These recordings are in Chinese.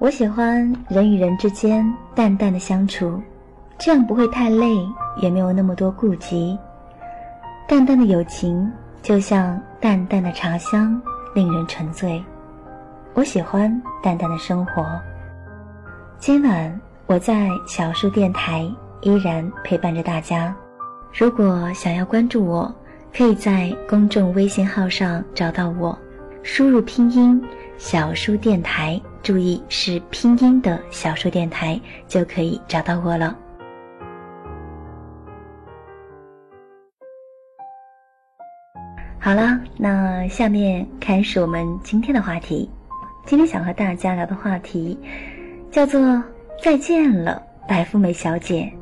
我喜欢人与人之间淡淡的相处，这样不会太累，也没有那么多顾忌。淡淡的友情就像淡淡的茶香，令人沉醉。我喜欢淡淡的生活。今晚我在小树电台依然陪伴着大家。如果想要关注我，可以在公众微信号上找到我，输入拼音“小树电台”。注意是拼音的小说电台，就可以找到我了。好了，那下面开始我们今天的话题。今天想和大家聊的话题叫做“再见了，白富美小姐”。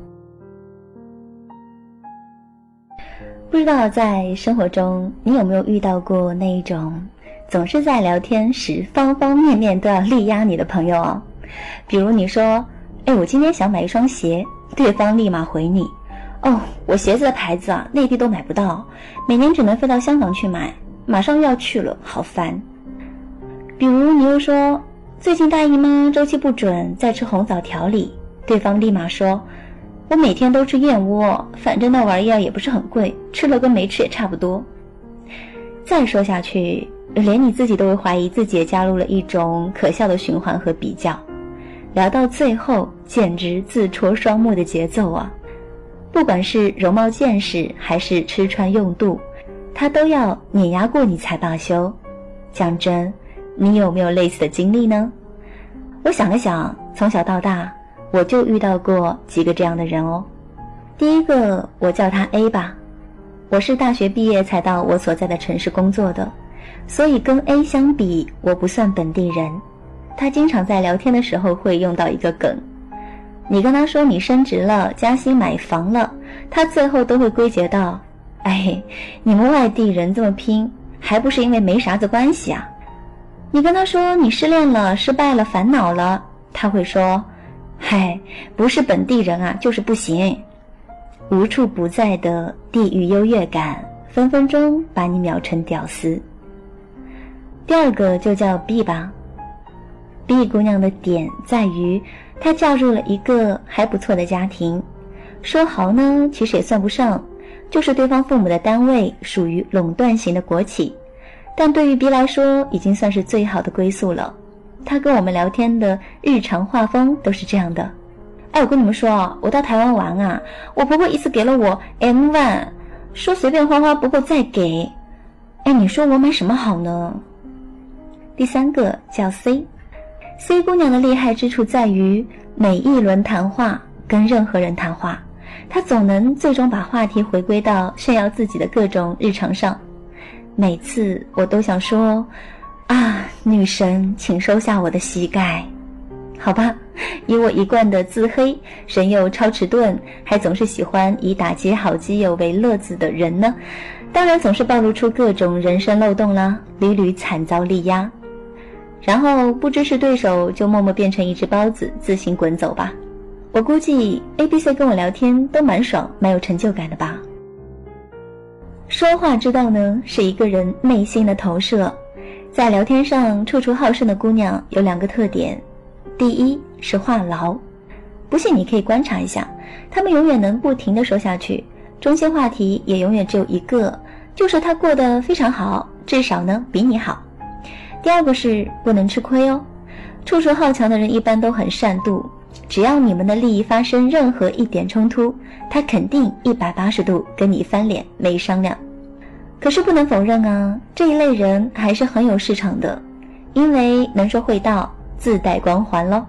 不知道在生活中你有没有遇到过那一种？总是在聊天时方方面面都要力压你的朋友哦，比如你说：“哎，我今天想买一双鞋。”对方立马回你：“哦，我鞋子的牌子啊，内地都买不到，每年只能飞到香港去买，马上又要去了，好烦。”比如你又说：“最近大姨妈周期不准，在吃红枣调理。”对方立马说：“我每天都吃燕窝，反正那玩意儿也不是很贵，吃了跟没吃也差不多。”再说下去。连你自己都会怀疑自己也加入了一种可笑的循环和比较，聊到最后简直自戳双目的节奏啊！不管是容貌见识还是吃穿用度，他都要碾压过你才罢休。讲真，你有没有类似的经历呢？我想了想，从小到大我就遇到过几个这样的人哦。第一个，我叫他 A 吧，我是大学毕业才到我所在的城市工作的。所以跟 A 相比，我不算本地人。他经常在聊天的时候会用到一个梗，你跟他说你升职了、加薪、买房了，他最后都会归结到：“哎，你们外地人这么拼，还不是因为没啥子关系啊？”你跟他说你失恋了、失败了、烦恼了，他会说：“嗨，不是本地人啊，就是不行。”无处不在的地域优越感，分分钟把你秒成屌丝。第二个就叫 B 吧，B 姑娘的点在于，她嫁入了一个还不错的家庭，说豪呢，其实也算不上，就是对方父母的单位属于垄断型的国企，但对于 B 来说，已经算是最好的归宿了。她跟我们聊天的日常画风都是这样的，哎，我跟你们说啊，我到台湾玩啊，我婆婆一次给了我 M 万说随便花花不够再给，哎，你说我买什么好呢？第三个叫 C，C 姑娘的厉害之处在于每一轮谈话跟任何人谈话，她总能最终把话题回归到炫耀自己的各种日常上。每次我都想说，啊，女神，请收下我的膝盖，好吧？以我一贯的自黑，神又超迟钝，还总是喜欢以打击好基友为乐子的人呢，当然总是暴露出各种人生漏洞啦，屡屡惨遭力压。然后不知是对手，就默默变成一只包子，自行滚走吧。我估计 A、B、C 跟我聊天都蛮爽，蛮有成就感的吧。说话之道呢，是一个人内心的投射。在聊天上处处好胜的姑娘有两个特点：第一是话痨，不信你可以观察一下，她们永远能不停的说下去，中心话题也永远只有一个，就是她过得非常好，至少呢比你好。第二个是不能吃亏哦，处处好强的人一般都很善妒，只要你们的利益发生任何一点冲突，他肯定一百八十度跟你翻脸，没商量。可是不能否认啊，这一类人还是很有市场的，因为能说会道，自带光环喽。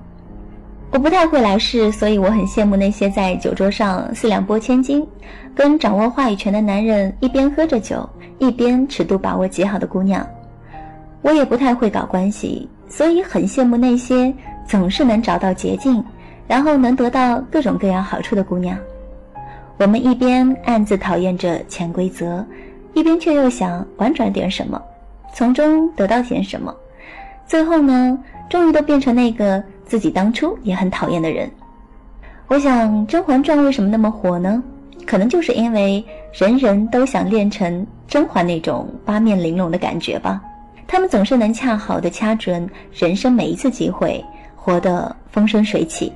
我不太会来事，所以我很羡慕那些在酒桌上四两拨千斤，跟掌握话语权的男人一边喝着酒，一边尺度把握极好的姑娘。我也不太会搞关系，所以很羡慕那些总是能找到捷径，然后能得到各种各样好处的姑娘。我们一边暗自讨厌着潜规则，一边却又想婉转点什么，从中得到点什么，最后呢，终于都变成那个自己当初也很讨厌的人。我想《甄嬛传》为什么那么火呢？可能就是因为人人都想练成甄嬛那种八面玲珑的感觉吧。他们总是能恰好的掐准人生每一次机会，活得风生水起。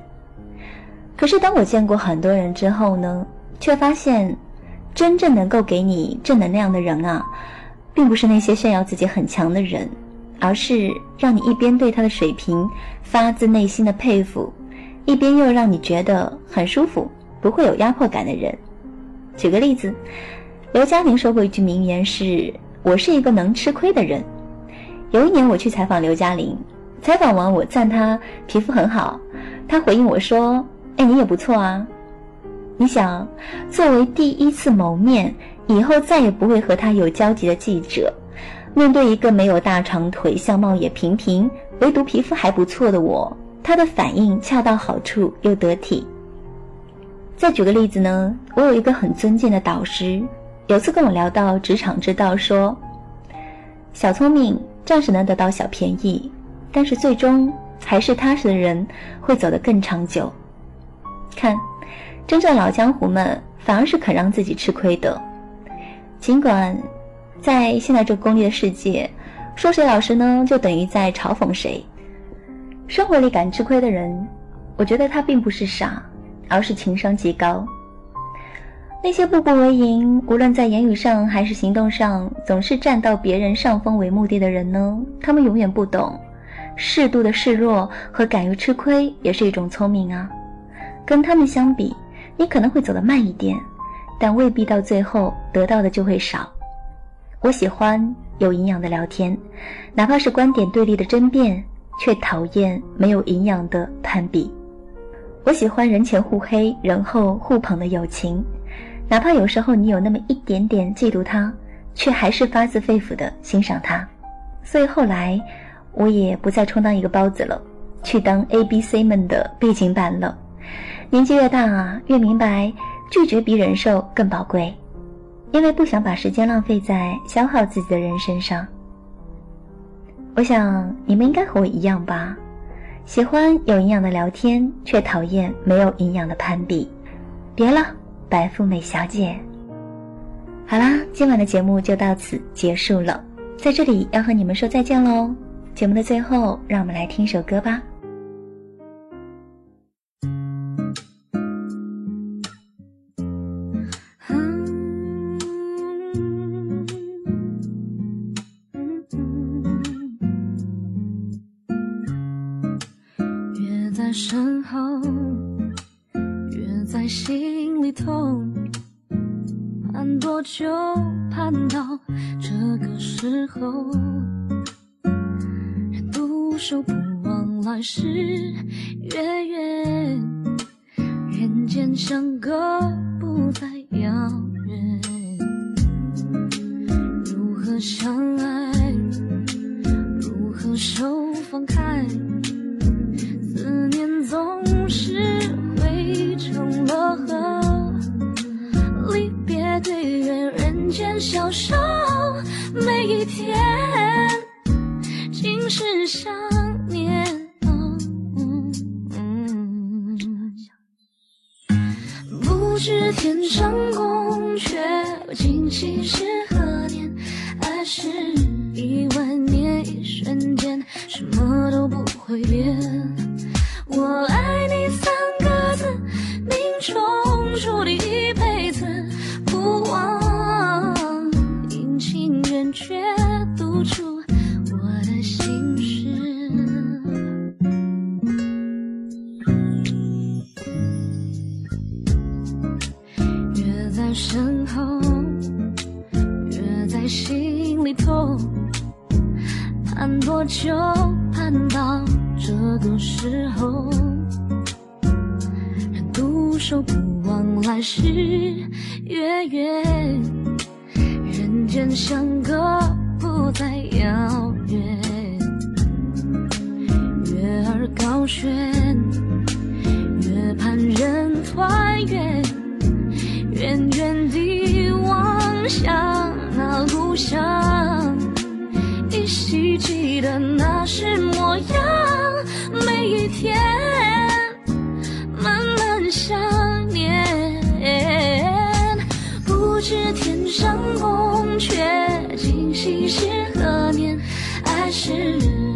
可是当我见过很多人之后呢，却发现，真正能够给你正能量的人啊，并不是那些炫耀自己很强的人，而是让你一边对他的水平发自内心的佩服，一边又让你觉得很舒服、不会有压迫感的人。举个例子，刘嘉玲说过一句名言是：“我是一个能吃亏的人。”有一年我去采访刘嘉玲，采访完我赞她皮肤很好，她回应我说。哎，你也不错啊！你想，作为第一次谋面，以后再也不会和她有交集的记者，面对一个没有大长腿、相貌也平平，唯独皮肤还不错的我，她的反应恰到好处又得体。再举个例子呢，我有一个很尊敬的导师，有次跟我聊到职场之道，说：小聪明暂时能得到小便宜，但是最终还是踏实的人会走得更长久。看，真正老江湖们反而是肯让自己吃亏的。尽管在现在这功利的世界，说谁老实呢，就等于在嘲讽谁。生活里敢吃亏的人，我觉得他并不是傻，而是情商极高。那些步步为营，无论在言语上还是行动上，总是占到别人上风为目的的人呢，他们永远不懂，适度的示弱和敢于吃亏也是一种聪明啊。跟他们相比，你可能会走得慢一点，但未必到最后得到的就会少。我喜欢有营养的聊天，哪怕是观点对立的争辩，却讨厌没有营养的攀比。我喜欢人前互黑，人后互捧的友情，哪怕有时候你有那么一点点嫉妒他，却还是发自肺腑的欣赏他。所以后来，我也不再充当一个包子了，去当 A、B、C 们的背景板了。年纪越大啊，越明白拒绝比忍受更宝贵，因为不想把时间浪费在消耗自己的人身上。我想你们应该和我一样吧，喜欢有营养的聊天，却讨厌没有营养的攀比。别了，白富美小姐。好啦，今晚的节目就到此结束了，在这里要和你们说再见喽。节目的最后，让我们来听首歌吧。在身后，越在心里痛。盼多久，盼到这个时候。人独守不忘来世月圆，人间相隔不再遥远。如何相爱？如何手放开？思念总是汇成了间消瘦，每一天尽是想念。不知天上宫阙，今夕是何年？爱是就，盼到。这个时候，人独守不忘来世月圆，人间相隔不再遥远。月儿高悬，月盼人团圆，远远地望向那故乡，记得那时模样。每一天，慢慢想念。不知天上宫阙，今夕是何年？爱是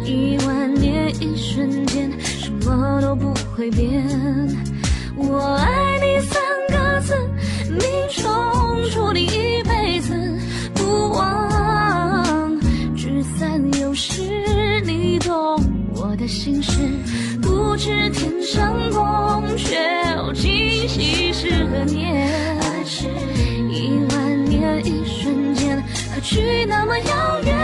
一万年，一瞬间，什么都不？会变。心事。不知天上宫，阙今夕是何年？一万年，一瞬间，何去那么遥远？